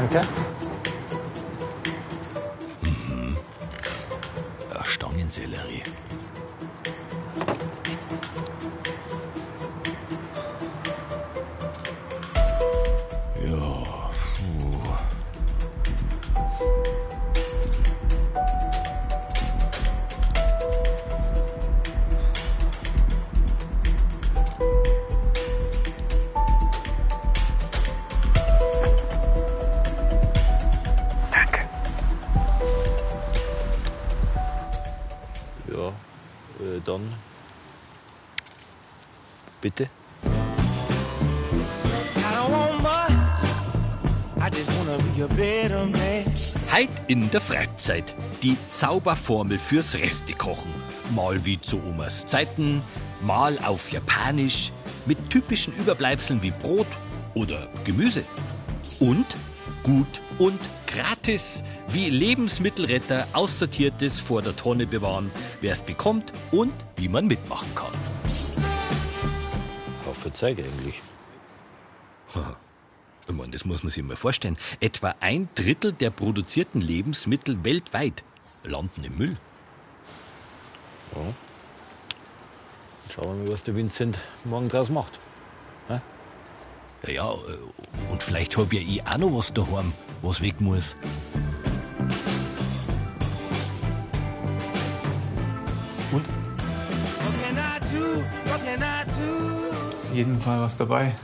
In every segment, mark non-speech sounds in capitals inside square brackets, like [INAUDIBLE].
Danke. Ja, Stangensellerie. Heit in der Freizeit. Die Zauberformel fürs Restekochen. Mal wie zu Omas Zeiten, mal auf Japanisch, mit typischen Überbleibseln wie Brot oder Gemüse. Und gut und gratis, wie Lebensmittelretter Aussortiertes vor der Tonne bewahren, wer es bekommt und wie man mitmachen kann. Ja, verzeih eigentlich. [LAUGHS] Ich meine, das muss man sich mal vorstellen. Etwa ein Drittel der produzierten Lebensmittel weltweit landen im Müll. Ja. Schauen wir mal, was der Vincent morgen draus macht. Ja, ja, äh, und vielleicht hab ja ich auch noch was daheim, was weg muss. Auf jeden Fall was dabei.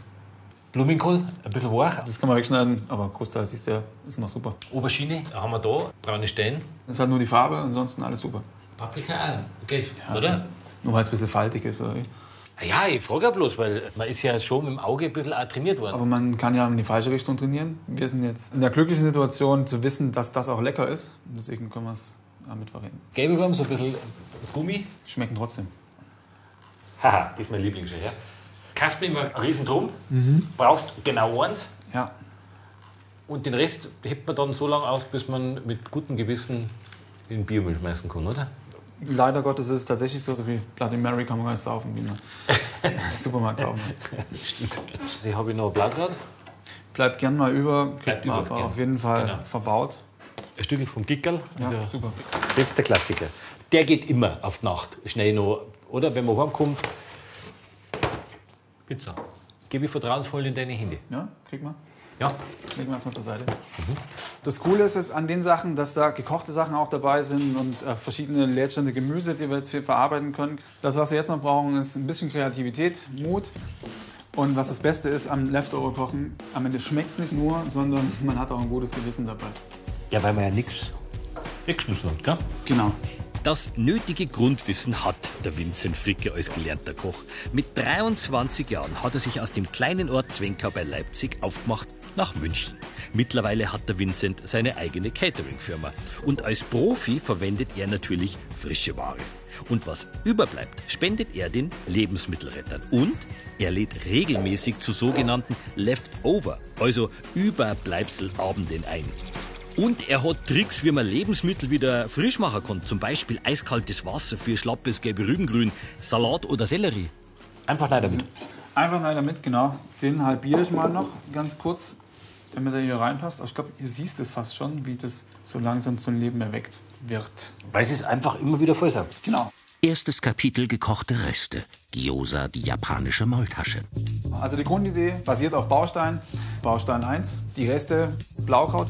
Blumenkohl, ein bisschen weich. Das kann man wegschneiden, aber Großteil siehst du ja, ist noch super. Aubergine haben wir da. Braune Stellen. Das ist halt nur die Farbe, ansonsten alles super. Paprika. Geht, oder? Nur weil es ein bisschen faltig ist. sorry. Ja, ich frage ja bloß, weil man ist ja schon mit dem Auge ein bisschen auch trainiert worden. Aber man kann ja in die falsche Richtung trainieren. Wir sind jetzt in der glücklichen Situation zu wissen, dass das auch lecker ist. Deswegen können wir es damit verwenden. Gelbe Wurm, so ein bisschen Gummi. Schmecken trotzdem. Haha, das ist mein Lieblings. Ja. Kaufst mir immer riesen Drum, brauchst genau eins Ja, und den Rest hebt man dann so lange aus, bis man mit gutem Gewissen in den Biomüll schmeißen kann, oder? leider Gottes ist es tatsächlich so, so viel Bloody Mary kann man gar nicht saufen, wie man im Supermarkt kaufen. Die habe ich noch Blattgrad. Bleibt gern mal über, kriegt man gern. auf jeden Fall Genau. verbaut. Ein Stückchen vom Gickerl. Ja, Also, super. Das ist der Klassiker. Der geht immer auf die Nacht. Schnell noch. Oder wenn man heimkommt. Pizza. Gebe ich vertrauensvoll in deine Hände. Ja, kriegt man. Ja. Legen wir es mal zur Seite. Das Coole ist es an den Sachen, dass da gekochte Sachen auch dabei sind und äh, verschiedene Leerstände Gemüse, die wir jetzt hier verarbeiten können. Das, was wir jetzt noch brauchen, ist ein bisschen Kreativität, Mut. Und was das Beste ist am Leftover-Kochen, am Ende schmeckt es nicht nur, sondern man hat auch ein gutes Gewissen dabei. Ja, weil man ja nichts hat, gell? Genau. Das nötige Grundwissen hat der Vincent Fricke als gelernter Koch. Mit 23 Jahren hat er sich aus dem kleinen Ort Zwenkau bei Leipzig aufgemacht nach München. Mittlerweile hat der Vincent seine eigene Catering-Firma. Und als Profi verwendet er natürlich frische Ware. Und was überbleibt, spendet er den Lebensmittelrettern. Und er lädt regelmäßig zu sogenannten Leftover, also Überbleibselabenden ein. Und er hat Tricks, wie man Lebensmittel wieder frisch machen kann. Zum Beispiel eiskaltes Wasser für schlappes gelbe Rübengrün, Salat oder Sellerie. Einfach leider mit. Einfach leider mit, genau. Den halbiere ich mal noch ganz kurz, damit er hier reinpasst. Aber ich glaube, ihr siehst es fast schon, wie das so langsam zum Leben erweckt wird. Weil sie es einfach immer wieder voll sind. Genau. Erstes Kapitel gekochte Reste. Gyoza, die japanische Maultasche. Also die Grundidee basiert auf Baustein. Baustein 1, die Reste Blaukraut,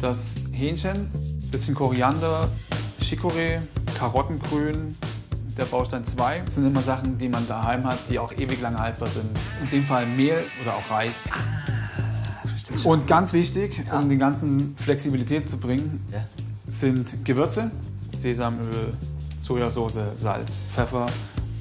das Hähnchen, bisschen Koriander, Chicorée, Karottengrün. Der Baustein 2 Das sind immer Sachen, die man daheim hat, die auch ewig lange haltbar sind. In dem Fall Mehl oder auch Reis. Und ganz wichtig, um die ganzen Flexibilität zu bringen, sind Gewürze, Sesamöl, Sojasauce, Salz, Pfeffer.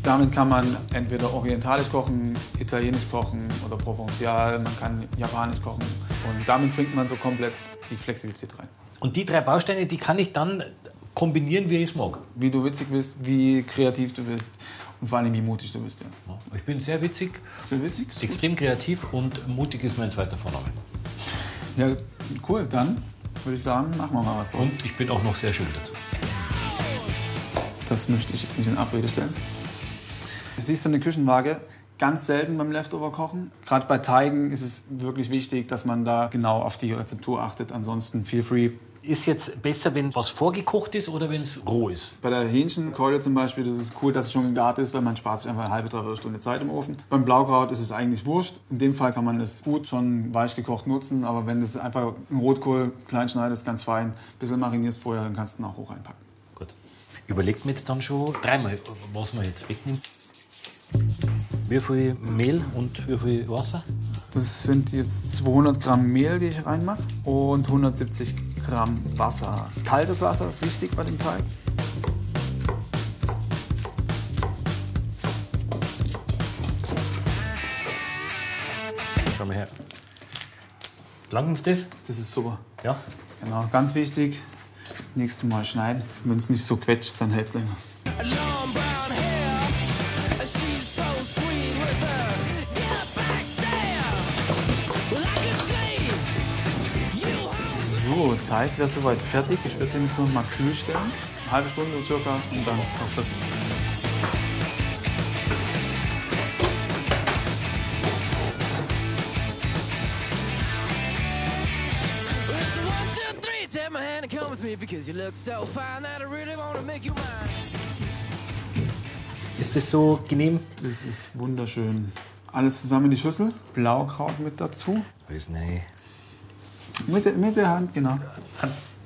Damit kann man entweder orientalisch kochen, italienisch kochen oder provençal, man kann japanisch kochen. Und damit bringt man so komplett die Flexibilität rein. Und die drei Bausteine, die kann ich dann kombinieren, wie ich es mag. Wie du witzig bist, wie kreativ du bist und vor allem wie mutig du bist. Ja. Ich bin sehr witzig, Sehr witzig? extrem kreativ und mutig ist mein zweiter Vorname. Ja, cool. Dann würde ich sagen, machen wir mal was draus. Und ich bin auch noch sehr schön dazu. Das möchte ich jetzt nicht in Abrede stellen. Siehst du eine Küchenwaage? Ganz selten beim Leftover-Kochen. Gerade bei Teigen ist es wirklich wichtig, dass man da genau auf die Rezeptur achtet. Ansonsten feel free. Ist jetzt besser, wenn was vorgekocht ist oder wenn es roh ist? Bei der Hähnchenkeule zum Beispiel, das ist cool, dass es schon gegart ist, weil man spart sich einfach eine halbe, dreiviertel Stunde Zeit im Ofen. Beim Blaukraut ist es eigentlich wurscht. In dem Fall kann man es gut schon weich gekocht nutzen, aber wenn du einfach einen Rotkohl klein schneidest, ganz fein, ein bisschen marinierst vorher, dann kannst du ihn auch hoch einpacken. Gut. Überlegt mir jetzt dann schon dreimal, was man jetzt wegnimmt. Wie viel Mehl und wie viel Wasser? Das sind jetzt 200 Gramm Mehl, die ich reinmache und 170 Gramm Wasser. Kaltes Wasser ist wichtig bei dem Teig. Schau mal her. Lang uns das? Das ist super. Ja. Genau, ganz wichtig. Das nächste Mal schneiden. Wenn es nicht so quetscht, dann hält es länger. So, Teig wäre soweit fertig. Ich würde den jetzt noch mal kühl stellen. Eine halbe Stunde circa und dann auf das. Ist das so genehm? Das ist wunderschön. Alles zusammen in die Schüssel. Blaukraut mit dazu. Weiß nicht. Mit, der- mit der Hand, genau.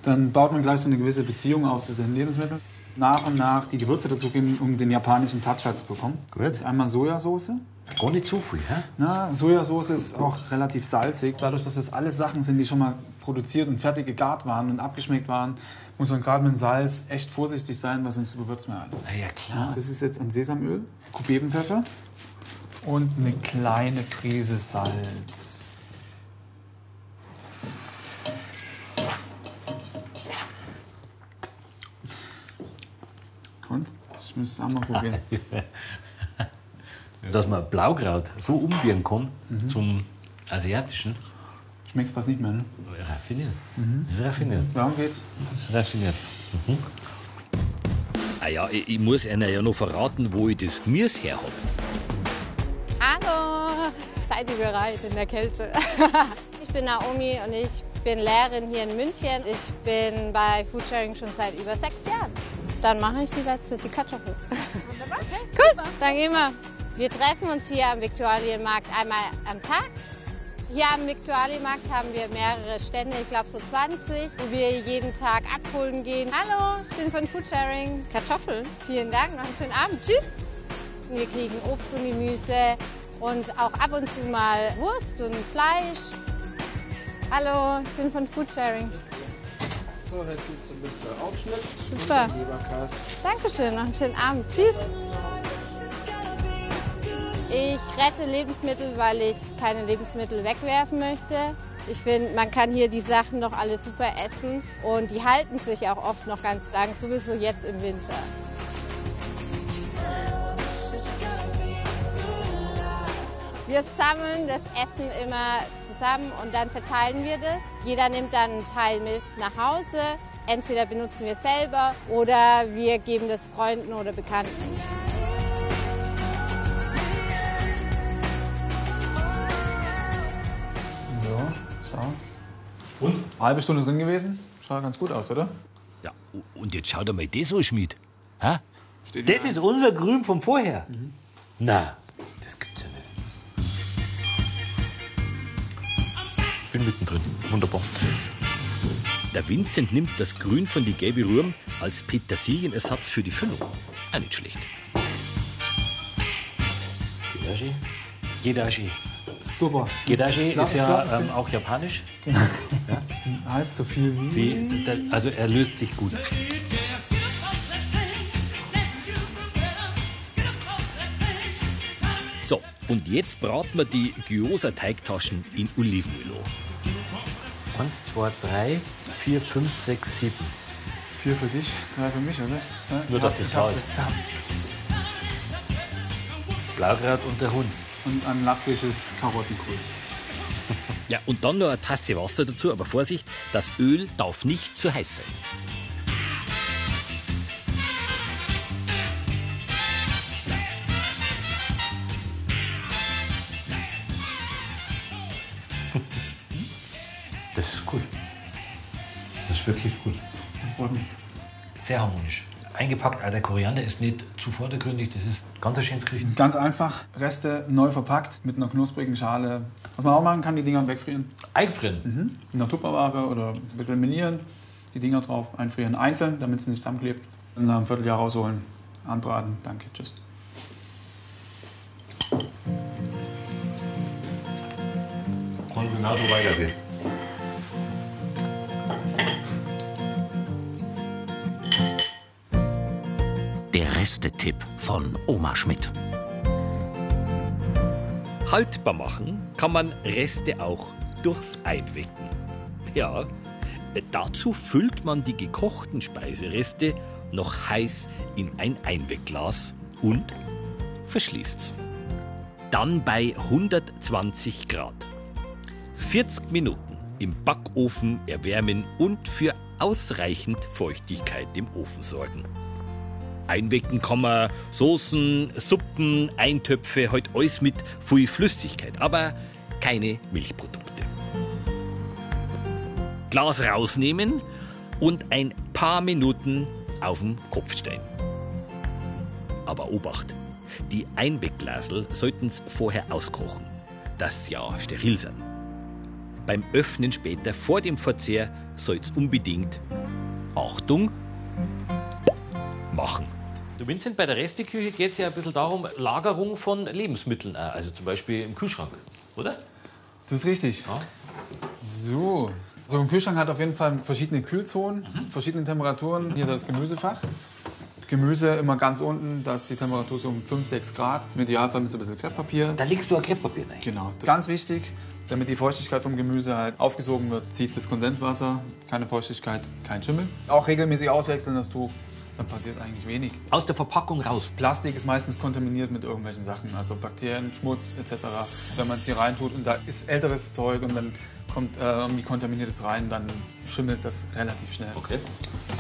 Dann baut man gleich so eine gewisse Beziehung auf zu den Lebensmitteln. Nach und nach die Gewürze dazu geben, um den japanischen Touch halt zu bekommen. Gut. Das ist einmal Sojasauce. Gar nicht zu viel, hä? Na, Sojasauce ist auch relativ salzig. Dadurch, dass das alles Sachen sind, die schon mal produziert und fertig gegart waren und abgeschmeckt waren, muss man gerade mit dem Salz echt vorsichtig sein, weil sonst überwürzt man alles. Na ja, klar. Das ist jetzt ein Sesamöl, Kubebenpfeffer und eine kleine Prise Salz. Und? Ich muss es auch mal probieren. [LAUGHS] Dass man Blaukraut so umbiegen kann zum asiatischen. Schmeckt fast nicht mehr, ne? Raffiniert. Das ist raffiniert. Darum geht's. Das ist raffiniert. Ah ja, ich, ich muss Ihnen ja noch verraten, wo ich das Gemüse her habe. Hallo, seid ihr bereit in der Kälte? [LAUGHS] ich bin Naomi und ich bin Lehrerin hier in München. Ich bin bei Foodsharing schon seit über sechs Jahren. Dann mache ich die letzte, die Kartoffel. cool, [LAUGHS] dann gehen wir. Wir treffen uns hier am Viktualienmarkt einmal am Tag. Hier am Viktualienmarkt haben wir mehrere Stände, ich glaube so 20, wo wir jeden Tag abholen gehen. Hallo, ich bin von Foodsharing. Kartoffeln, vielen Dank, noch einen schönen Abend. Tschüss. Wir kriegen Obst und Gemüse und auch ab und zu mal Wurst und Fleisch. Hallo, ich bin von Foodsharing. So, hier gibt es ein bisschen Aufschnitt. Super. Leberkas. Dankeschön, noch einen schönen Abend. Tschüss. Ich rette Lebensmittel, weil ich keine Lebensmittel wegwerfen möchte. Ich finde, man kann hier die Sachen noch alle super essen und die halten sich auch oft noch ganz lang, sowieso jetzt im Winter. Wir sammeln das Essen immer zusammen und dann verteilen wir das. Jeder nimmt dann einen Teil mit nach Hause. Entweder benutzen wir es selber oder wir geben das Freunden oder Bekannten. So, schau. Und? Halbe Stunde drin gewesen. Schaut ganz gut aus, oder? Ja, und jetzt schaut einmal das an, Schmied. Steht Das ist unser Grün vom vorher. Na, bin mittendrin. Wunderbar. Der Vincent nimmt das Grün von die gelbe Rührm als Petersilienersatz für die Füllung. Auch nicht schlecht. Gedashi. Gedashi. Super. Gedashi Klar, ist ja ähm, auch japanisch. Heißt so viel wie. Wie, also er löst sich gut. Und jetzt braten wir die Gyoza-Teigtaschen in Olivenöl an. Eins, zwei, drei, vier, fünf, sechs, sieben. Vier für dich, drei für mich, oder? Ja, Nur, dass das klar ist. Blaukraut und der Hund. Und ein lappisches Karottenkohl. Ja, und dann noch eine Tasse Wasser dazu, aber Vorsicht, das Öl darf nicht zu heiß sein. Sehr harmonisch. Eingepackt, der Koriander ist nicht zu vordergründig, das ist ganz ein schönes Gericht. Ganz einfach, Reste neu verpackt mit einer knusprigen Schale. Was man auch machen kann, die Dinger wegfrieren. Eingefrieren. In einer Tupperware oder ein bisschen minieren, die Dinger drauf einfrieren, einzeln, damit es nicht zusammenklebt. Und nach einem Vierteljahr rausholen, anbraten. Danke, tschüss. Kann genauso weitergehen. Der Restetipp von Oma Schmidt. Haltbar machen kann man Reste auch durchs Einwecken. Ja, dazu füllt man die gekochten Speisereste noch heiß in ein Einwegglas und verschließt's. Dann bei 120 Grad. 40 Minuten im Backofen erwärmen und für ausreichend Feuchtigkeit im Ofen sorgen. Einwecken kann man Soßen, Suppen, Eintöpfe, halt alles mit viel Flüssigkeit, aber keine Milchprodukte. Glas rausnehmen und ein paar Minuten auf den Kopf stellen. Aber Obacht, die Einwegglasel sollten's vorher auskochen, dass sie ja steril sind. Beim Öffnen später vor dem Verzehr soll's unbedingt, Achtung, machen. Du Vincent, bei der Resteküche geht es ja ein bisschen darum, Lagerung von Lebensmitteln, auch, also zum Beispiel im Kühlschrank, oder? Das ist richtig. Ja. So. So ein Kühlschrank hat auf jeden Fall verschiedene Kühlzonen, verschiedene Temperaturen. Hier das Gemüsefach. Gemüse immer ganz unten, da ist die Temperatur so um 5, 6 Grad. Im Idealfall mit so ein bisschen Krepppapier. Da legst du ein Krepppapier rein. Genau. Ganz wichtig, damit die Feuchtigkeit vom Gemüse halt aufgesogen wird, zieht das Kondenswasser. Keine Feuchtigkeit, kein Schimmel. Auch regelmäßig auswechseln das Tuch, dann passiert eigentlich wenig. Aus der Verpackung raus. Plastik ist meistens kontaminiert mit irgendwelchen Sachen, also Bakterien, Schmutz etc. Wenn man es hier reintut und da ist älteres Zeug und dann kommt äh, irgendwie kontaminiertes rein, dann schimmelt das relativ schnell. Okay.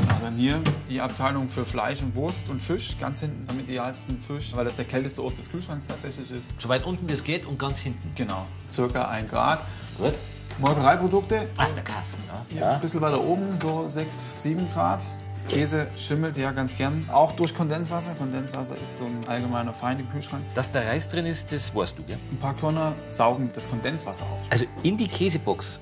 Ja, dann hier die Abteilung für Fleisch und Wurst und Fisch, ganz hinten am idealsten Fisch, weil das der kälteste Ort des Kühlschranks tatsächlich ist. So weit unten wie es geht und ganz hinten. Genau, circa 1 Grad. Gut. Molkereiprodukte, Ah, der Kasten. Ja. ja. ein bisschen weiter oben, so 6, 7 Grad. Käse schimmelt ja ganz gern, auch durch Kondenswasser. Kondenswasser ist so ein allgemeiner Feind im Kühlschrank. Dass da Reis drin ist, das weißt du, gell? Ein paar Körner saugen das Kondenswasser auf. Also in die Käsebox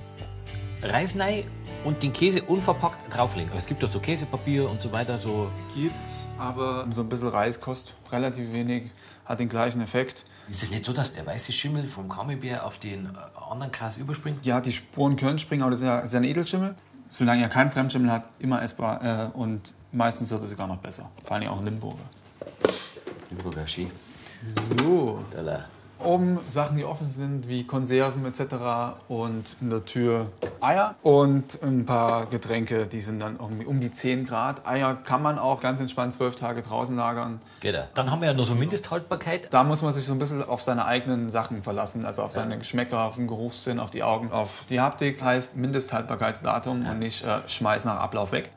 Reis rein und den Käse unverpackt drauflegen. Es gibt doch so Käsepapier und so weiter, so Gibt's, aber so ein bisschen Reis kostet relativ wenig, hat den gleichen Effekt. Ist es nicht so, dass der weiße Schimmel vom Camembert auf den äh, anderen Gras überspringt? Ja, die Sporen können springen, aber das ist ja, das ist ja ein Edelschimmel. Solange er keinen Fremdschimmel hat, immer essbar äh, und meistens wird es sogar noch besser. Vor allem auch in Limburger. Limburger Ski. So, Dalla. Oben Sachen, die offen sind, wie Konserven etc. Und in der Tür Eier und ein paar Getränke, die sind dann irgendwie um die 10 Grad. Eier kann man auch ganz entspannt zwölf Tage draußen lagern. Geht er. Dann haben wir ja noch so Mindesthaltbarkeit. Da muss man sich so ein bisschen auf seine eigenen Sachen verlassen, also auf seine Geschmäcker, auf den Geruchssinn, auf die Augen, auf die Haptik heißt Mindesthaltbarkeitsdatum und nicht äh, schmeiß nach Ablauf weg.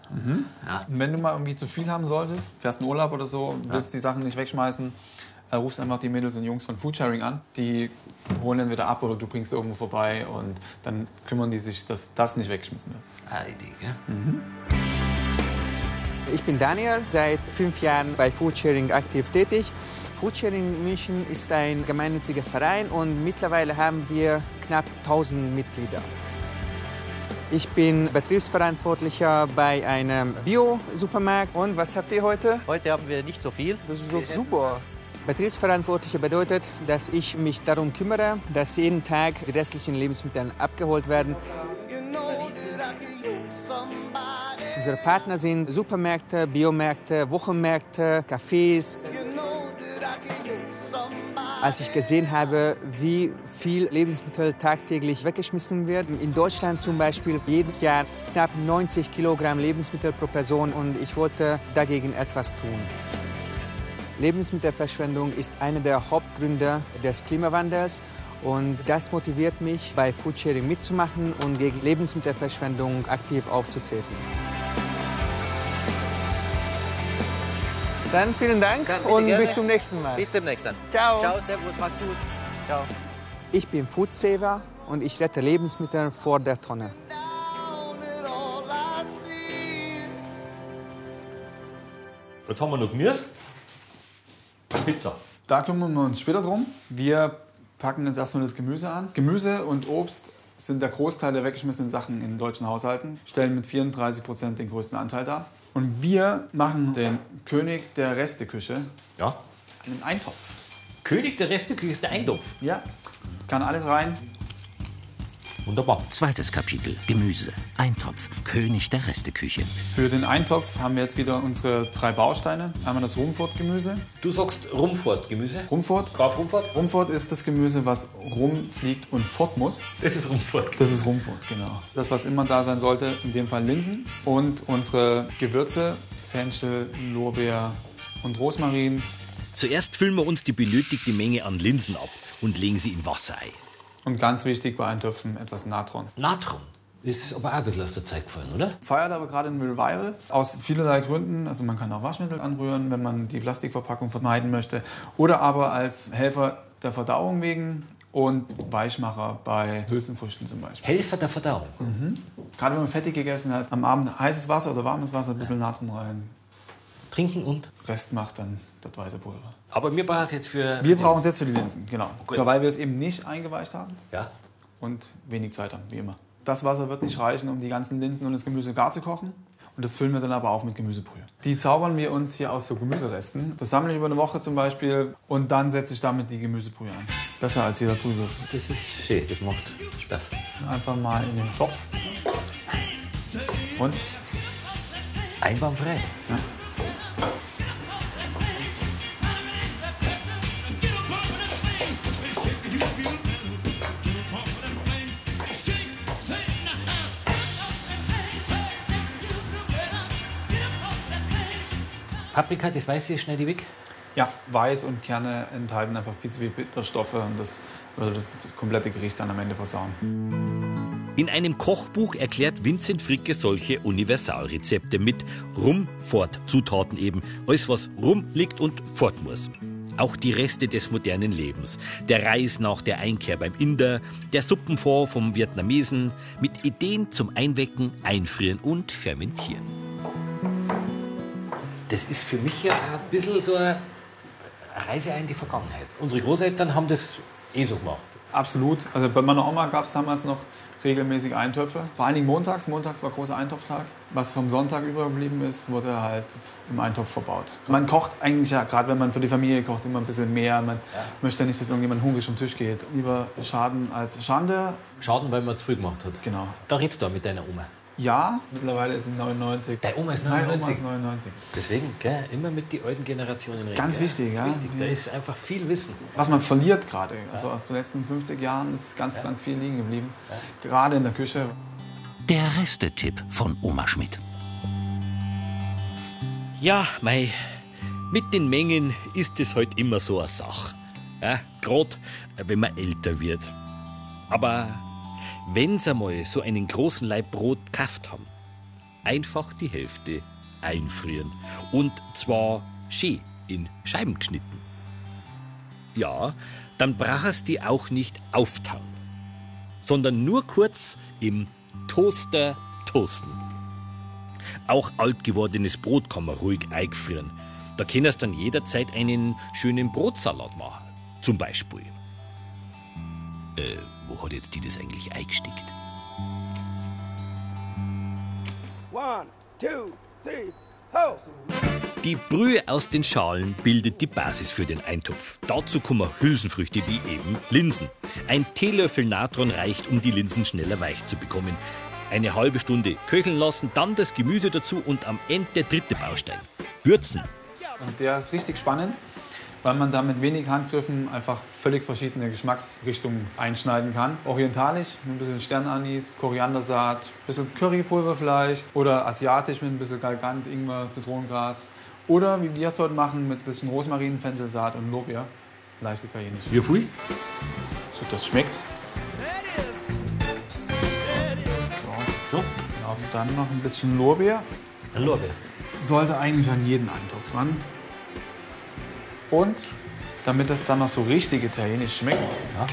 Ja. Und wenn du mal irgendwie zu viel haben solltest, fährst in Urlaub oder so, willst die Sachen nicht wegschmeißen, äh, rufst einfach die Mädels und Jungs von Foodsharing an. Die holen dann wieder ab oder du bringst irgendwo vorbei und dann kümmern die sich, dass das nicht weggeschmissen wird. Ah, Idee, gell? Ich bin Daniel, seit fünf Jahren bei Foodsharing aktiv tätig. Foodsharing München ist ein gemeinnütziger Verein und mittlerweile haben wir knapp 1000 Mitglieder. Ich bin Betriebsverantwortlicher bei einem Bio-Supermarkt. Und was habt ihr heute? Heute haben wir nicht so viel. Das ist doch super. Betriebsverantwortlicher bedeutet, dass ich mich darum kümmere, dass jeden Tag die restlichen Lebensmittel abgeholt werden. Unsere Partner sind Supermärkte, Biomärkte, Wochenmärkte, Cafés. Als ich gesehen habe, wie viel Lebensmittel tagtäglich weggeschmissen werden, in Deutschland zum Beispiel jedes Jahr knapp 90 Kilogramm Lebensmittel pro Person und ich wollte dagegen etwas tun. Lebensmittelverschwendung ist einer der Hauptgründe des Klimawandels und das motiviert mich, bei Foodsharing mitzumachen und gegen Lebensmittelverschwendung aktiv aufzutreten. Dann vielen Dank Dann und gerne. bis zum nächsten Mal. Bis demnächst dann. Ciao. Ciao, servus, mach's gut. Ciao. Ich bin Foodsaver und ich rette Lebensmittel vor der Tonne. Jetzt haben wir noch Gemüse. Pizza. Da kümmern wir uns später drum. Wir packen jetzt erstmal das Gemüse an. Gemüse und Obst sind der Großteil der weggeschmissenen Sachen in deutschen Haushalten, stellen mit 34 Prozent den größten Anteil dar. Und wir machen den König der Resteküche Ja. einen Eintopf. König der Resteküche ist der Eintopf. Ja, kann alles rein. Wunderbar. Zweites Kapitel. Gemüse. Eintopf. König der Resteküche. Für den Eintopf haben wir jetzt wieder unsere drei Bausteine. Einmal das Rumfort-Gemüse. Du sagst Rumfort-Gemüse. Rumfort. Graf Rumfort? Rumfort ist das Gemüse, was rumfliegt und fort muss. Das ist Rumfort. Das ist Rumfort, genau. Das, was immer da sein sollte, in dem Fall Linsen. Und unsere Gewürze, Fenchel, Lorbeer und Rosmarin. Zuerst füllen wir uns die benötigte Menge an Linsen ab und legen sie in Wasser ein. Und ganz wichtig bei Eintöpfen etwas Natron. Natron. Ist aber auch ein bisschen aus der Zeit gefallen, oder? Feiert aber gerade ein Revival aus vielerlei Gründen. Also man kann auch Waschmittel anrühren, wenn man die Plastikverpackung vermeiden möchte. Oder aber als Helfer der Verdauung wegen und Weichmacher bei Hülsenfrüchten zum Beispiel. Helfer der Verdauung. Gerade wenn man fettig gegessen hat, am Abend heißes Wasser oder warmes Wasser, ein bisschen Natron rein. Trinken und? Rest macht dann das weiße Pulver. Aber wir brauchen es jetzt für... Wir brauchen es jetzt für die Linsen, genau. Weil wir es eben nicht eingeweicht haben Ja. und wenig Zeit haben, wie immer. Das Wasser wird nicht reichen, um die ganzen Linsen und das Gemüse gar zu kochen. Und das füllen wir dann aber auf mit Gemüsebrühe. Die zaubern wir uns hier aus so Gemüseresten. Das sammle ich über eine Woche zum Beispiel und dann setze ich damit die Gemüsebrühe an. Besser als jeder Brühwürfel. Das ist schön, das macht Spaß. Einfach mal in den Topf. Und Einwandfrei. Paprika, das Weiße, schneide ich weg. ja, Weiß und Kerne enthalten einfach viel zu viel Bitterstoffe und das würde das komplette Gericht dann am Ende versauen. In einem Kochbuch erklärt Vincent Fricke solche Universalrezepte mit rum, fort, Zutaten eben, alles was rumliegt und fort muss. Auch die Reste des modernen Lebens. Der Reis nach der Einkehr beim Inder, der Suppenfond vom Vietnamesen, mit Ideen zum Einwecken, Einfrieren und Fermentieren. Das ist für mich ja ein bisschen so eine Reise in die Vergangenheit. Unsere Großeltern haben das eh so gemacht. Absolut. Also bei meiner Oma gab es damals noch regelmäßig Eintöpfe. Vor allen Dingen montags. Montags war großer Eintopftag. Was vom Sonntag übergeblieben ist, wurde halt im Eintopf verbaut. Man kocht eigentlich ja, gerade wenn man für die Familie kocht, immer ein bisschen mehr. Man möchte ja nicht, dass irgendjemand hungrig vom Tisch geht. Lieber Schaden als Schande. Schaden, weil man zu früh gemacht hat. Genau. Da redst du mit deiner Oma. Ja, mittlerweile ist sie 99. Deine Oma ist Nein, 99. Oma ist 99. Deswegen, gell, immer mit den alten Generationen reden. Ganz wichtig, ja. Wichtig. Da ist einfach viel Wissen. Was man verliert gerade. Also auf den letzten 50 Jahren ist ganz, ganz viel liegen geblieben. Gerade in der Küche. Der Restetipp von Oma Schmidt. Ja, mei, mit den Mengen ist es halt immer so eine Sache. Ja, Gerade wenn man älter wird. Aber wenn Sie einmal so einen großen Laib Brot gekauft haben, einfach die Hälfte einfrieren. Und zwar schön in Scheiben geschnitten. Ja, dann brauchst die auch nicht auftauen, sondern nur kurz im Toaster toasten. Auch alt gewordenes Brot kann man ruhig eingefrieren. Da kannst dann jederzeit einen schönen Brotsalat machen. Zum Beispiel. Äh, wo hat jetzt die das eigentlich eingestickt? One, two, three, ho! Die Brühe aus den Schalen bildet die Basis für den Eintopf. Dazu kommen Hülsenfrüchte wie eben Linsen. Ein Teelöffel Natron reicht, um die Linsen schneller weich zu bekommen. Eine halbe Stunde köcheln lassen, dann das Gemüse dazu und am Ende der dritte Baustein. Würzen. Und der ist richtig spannend, weil man da mit wenig Handgriffen einfach völlig verschiedene Geschmacksrichtungen einschneiden kann. Orientalisch mit ein bisschen Sternanis, Koriandersaat, ein bisschen Currypulver vielleicht. Oder asiatisch mit ein bisschen Galgant, Ingwer, Zitronengras. Oder wie wir es heute machen, mit ein bisschen Rosmarin, Fenchelsaat und Lorbeer. Leicht italienisch. Wie viel? So, das schmeckt. So, So, dann noch ein bisschen Lorbeer. Lorbeer. sollte eigentlich an jeden Eintopf ran. Und damit es dann noch so richtig italienisch schmeckt, Ja. haben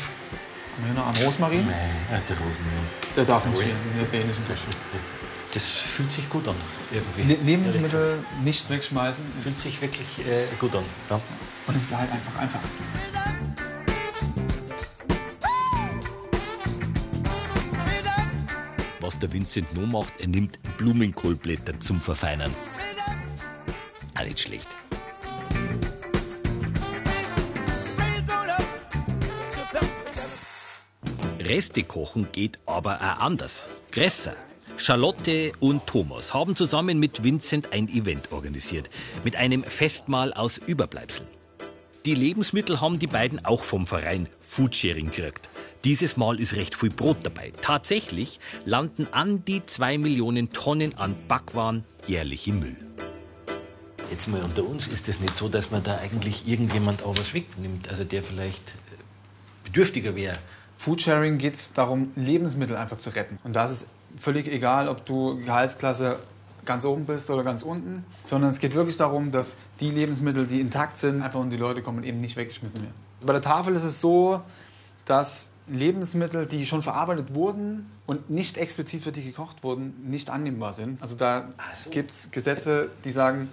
wir hier noch einen Rosmarin. Nein, der Rosenmehl. Der darf nicht fehlen in der italienischen Küche. Das fühlt sich gut an, irgendwie. Le Lebensmittel nicht wegschmeißen. Fühlt sich wirklich äh, gut an. Ja. und es ist halt einfach einfach. Was der Vincent noch macht, er nimmt Blumenkohlblätter zum Verfeinern. Auch nicht schlecht. Reste kochen geht aber auch anders. Gresser. Charlotte und Thomas haben zusammen mit Vincent ein Event organisiert. Mit einem Festmahl aus Überbleibseln. Die Lebensmittel haben die beiden auch vom Verein Foodsharing gekriegt. Dieses Mal ist recht viel Brot dabei. Tatsächlich landen an die zwei Millionen Tonnen an Backwaren jährlich im Müll. Jetzt mal unter uns ist es nicht so, dass man da eigentlich irgendjemand auch was wegnimmt, also der vielleicht äh, bedürftiger wäre. Foodsharing geht es darum, Lebensmittel einfach zu retten. Und da ist es völlig egal, ob du Gehaltsklasse ganz oben bist oder ganz unten, sondern es geht wirklich darum, dass die Lebensmittel, die intakt sind, einfach und die Leute kommen eben nicht weggeschmissen werden. Bei der Tafel ist es so, dass Lebensmittel, die schon verarbeitet wurden und nicht explizit für die gekocht wurden, nicht annehmbar sind. Also da gibt es Gesetze, die sagen,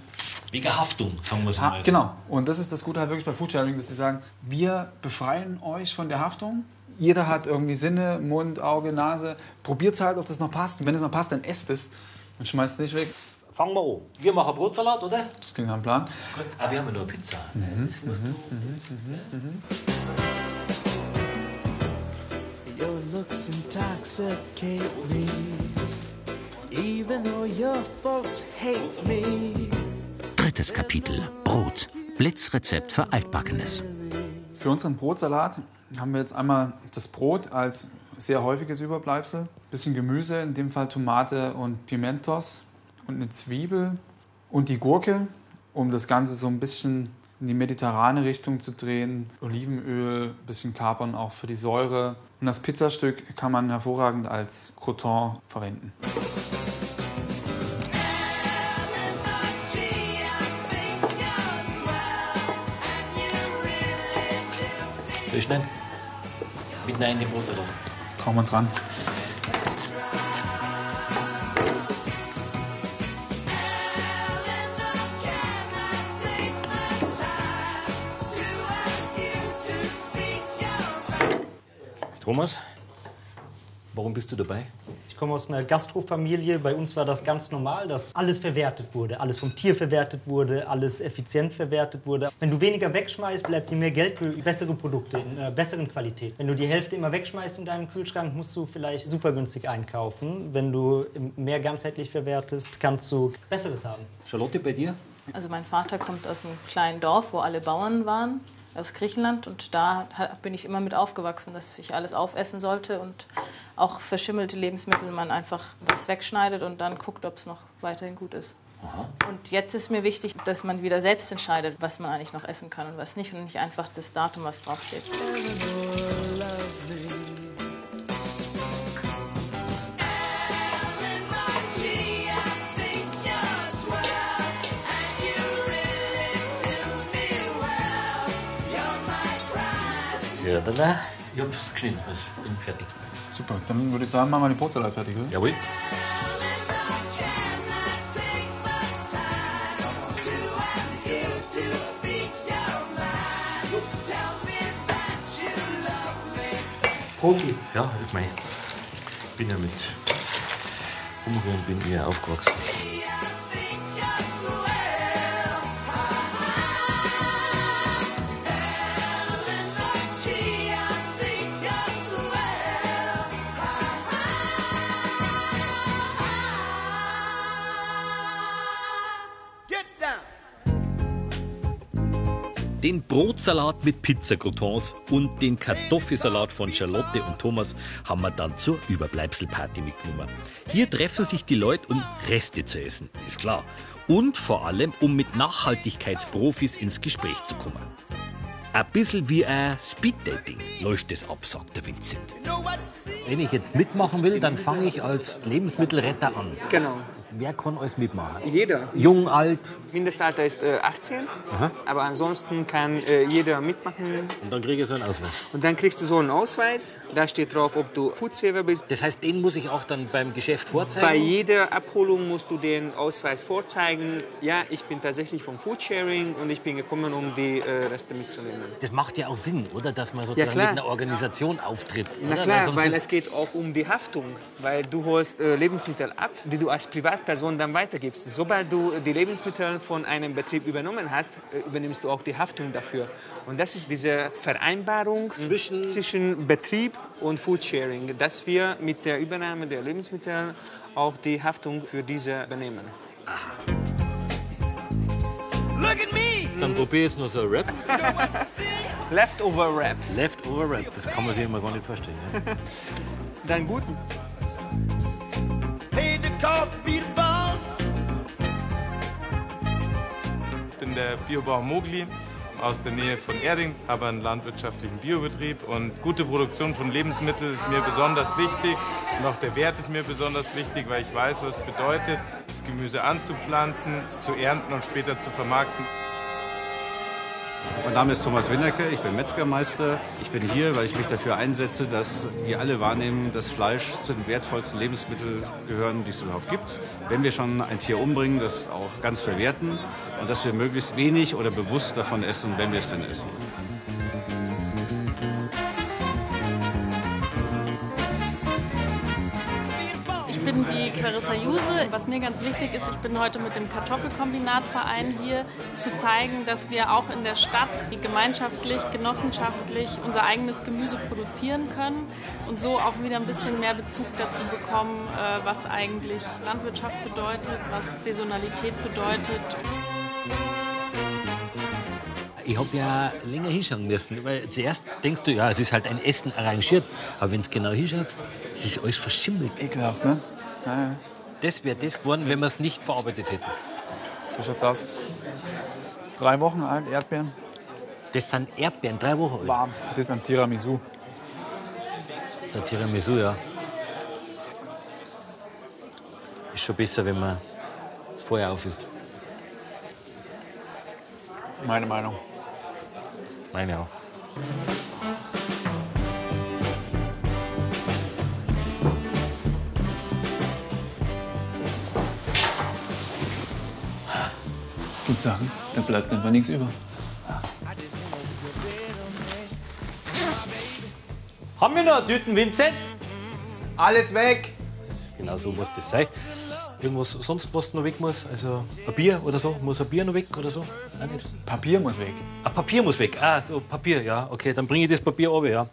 Wegen Haftung, sagen wir es mal. genau. Und das ist das Gute halt wirklich bei Foodsharing, dass sie sagen, wir befreien euch von der Haftung. Jeder hat irgendwie Sinne, Mund, Auge, Nase. Probiert halt, ob das noch passt. Und wenn es noch passt, dann esst es und schmeißt es nicht weg. Fangen wir an. Wir machen Brotsalat, oder? Das klingt nach einem Plan. Gut. Ah, wir haben ja nur Pizza. Das musst du. Your looks intoxicate me, even though your folks hate me. Drittes Kapitel. Brot. Blitzrezept für Altbackenes. Für unseren Brotsalat haben wir jetzt einmal das Brot als sehr häufiges Überbleibsel. Bisschen Gemüse, in dem Fall Tomate und Pimentos und eine Zwiebel und die Gurke, um das Ganze so ein bisschen in die mediterrane Richtung zu drehen. Olivenöl, bisschen Kapern auch für die Säure. Und das Pizzastück kann man hervorragend als Croton verwenden. Soll ich schnell? Mit rein in den Brotsalat. Trauen wir uns ran. Thomas, warum bist du dabei? Ich komme aus einer Gastrofamilie. Bei uns war das ganz normal, dass alles verwertet wurde. Alles vom Tier verwertet wurde, alles effizient verwertet wurde. Wenn du weniger wegschmeißt, bleibt dir mehr Geld für bessere Produkte in einer besseren Qualität. Wenn du die Hälfte immer wegschmeißt in deinem Kühlschrank, musst du vielleicht super günstig einkaufen. Wenn du mehr ganzheitlich verwertest, kannst du Besseres haben. Charlotte, bei dir? Also mein Vater kommt aus einem kleinen Dorf, wo alle Bauern waren, aus Griechenland. Und da bin ich immer mit aufgewachsen, dass ich alles aufessen sollte und auch verschimmelte Lebensmittel man einfach was wegschneidet und dann guckt, ob es noch weiterhin gut ist. Und jetzt ist mir wichtig, dass man wieder selbst entscheidet, was man eigentlich noch essen kann und was nicht und nicht einfach das Datum, was draufsteht. Ja, dann, äh, ich hab's geschnitten, also bin fertig. Super, dann würde ich sagen, machen wir den Brotsalat fertig, oder? Jawohl. Profi. Ja, ich meine, ich bin ja mit Umrühren bin ich ja aufgewachsen. Brotsalat mit Pizzacroutons und den Kartoffelsalat von Charlotte und Thomas haben wir dann zur Überbleibselparty mitgenommen. Hier treffen sich die Leute, um Reste zu essen, ist klar. Und vor allem, um mit Nachhaltigkeitsprofis ins Gespräch zu kommen. Ein bisschen wie ein Speeddating läuft es ab, sagt der Vincent. Wenn ich jetzt mitmachen will, dann fange ich als Lebensmittelretter an. Genau. Wer kann alles mitmachen? Jeder. Jung, alt. Mindestalter ist äh, 18, Aha. aber ansonsten kann äh, jeder mitmachen. Und dann kriege ich so einen Ausweis. Und dann kriegst du so einen Ausweis. Da steht drauf, ob du Foodsaver bist. Das heißt, den muss ich auch dann beim Geschäft vorzeigen? Bei jeder Abholung musst du den Ausweis vorzeigen. Ja, ich bin tatsächlich vom Foodsharing und ich bin gekommen, um die äh, Reste mitzunehmen. Das macht ja auch Sinn, oder? Dass man sozusagen klar. mit einer Organisation auftritt. Na oder? klar, weil ist- es geht auch um die Haftung. Weil du holst äh, Lebensmittel ab, die du als Privatperson dann weitergibst. Sobald du die Lebensmittel von einem Betrieb übernommen hast, äh, übernimmst du auch die Haftung dafür. Und das ist diese Vereinbarung zwischen, zwischen Betrieb und Foodsharing, dass wir mit der Übernahme der Lebensmittel auch die Haftung für diese übernehmen. Look at me! Dann probiere ich jetzt noch so ein Rap. [LAUGHS] Leftover Wrap. Leftover Rap, das kann man sich immer gar nicht vorstellen. Ne? [LAUGHS] Dann guten. The boss. Ich bin der Biobauer Mogli aus der Nähe von Erding, habe einen landwirtschaftlichen Biobetrieb und gute Produktion von Lebensmitteln ist mir besonders wichtig und auch der Wert ist mir besonders wichtig, weil ich weiß, was es bedeutet, das Gemüse anzupflanzen, es zu ernten und später zu vermarkten. Mein Name ist Thomas Winnerke, ich bin Metzgermeister. Ich bin hier, weil ich mich dafür einsetze, dass wir alle wahrnehmen, dass Fleisch zu den wertvollsten Lebensmitteln gehören, die es überhaupt gibt. Wenn wir schon ein Tier umbringen, das auch ganz verwerten und dass wir möglichst wenig oder bewusst davon essen, wenn wir es denn essen. Clarissa Juse. Was mir ganz wichtig ist, ich bin heute mit dem Kartoffelkombinatverein hier, zu zeigen, dass wir auch in der Stadt gemeinschaftlich, genossenschaftlich unser eigenes Gemüse produzieren können und so auch wieder ein bisschen mehr Bezug dazu bekommen, äh, was eigentlich Landwirtschaft bedeutet, was Saisonalität bedeutet. Ich habe ja länger hinschauen müssen, weil zuerst denkst du, ja, es ist halt ein Essen arrangiert, aber wenn du genau hinschaust, es ist alles verschimmelt. Ekelhaft, ne? Ja. Das wäre das geworden, wenn wir es nicht verarbeitet hätten. So schaut's aus. Drei Wochen alt, Erdbeeren. Das sind Erdbeeren, drei Wochen alt. Warm. Das ist ein Tiramisu. Das ist ein Tiramisu, ja. Ist schon besser, wenn man das Feuer auf ist. Meine Meinung. Meine auch. Gibt Sachen, da bleibt einfach nichts über. Haben wir noch Tüten, Vincent? Alles weg! Genau so muss das sein. Irgendwas sonst, was noch weg muss? Also ein Bier oder so? Muss ein Bier noch weg oder so? Nicht? Papier muss weg. Ah, Papier muss weg. Ah, so Papier, ja. Okay, dann bringe ich das Papier runter, ja.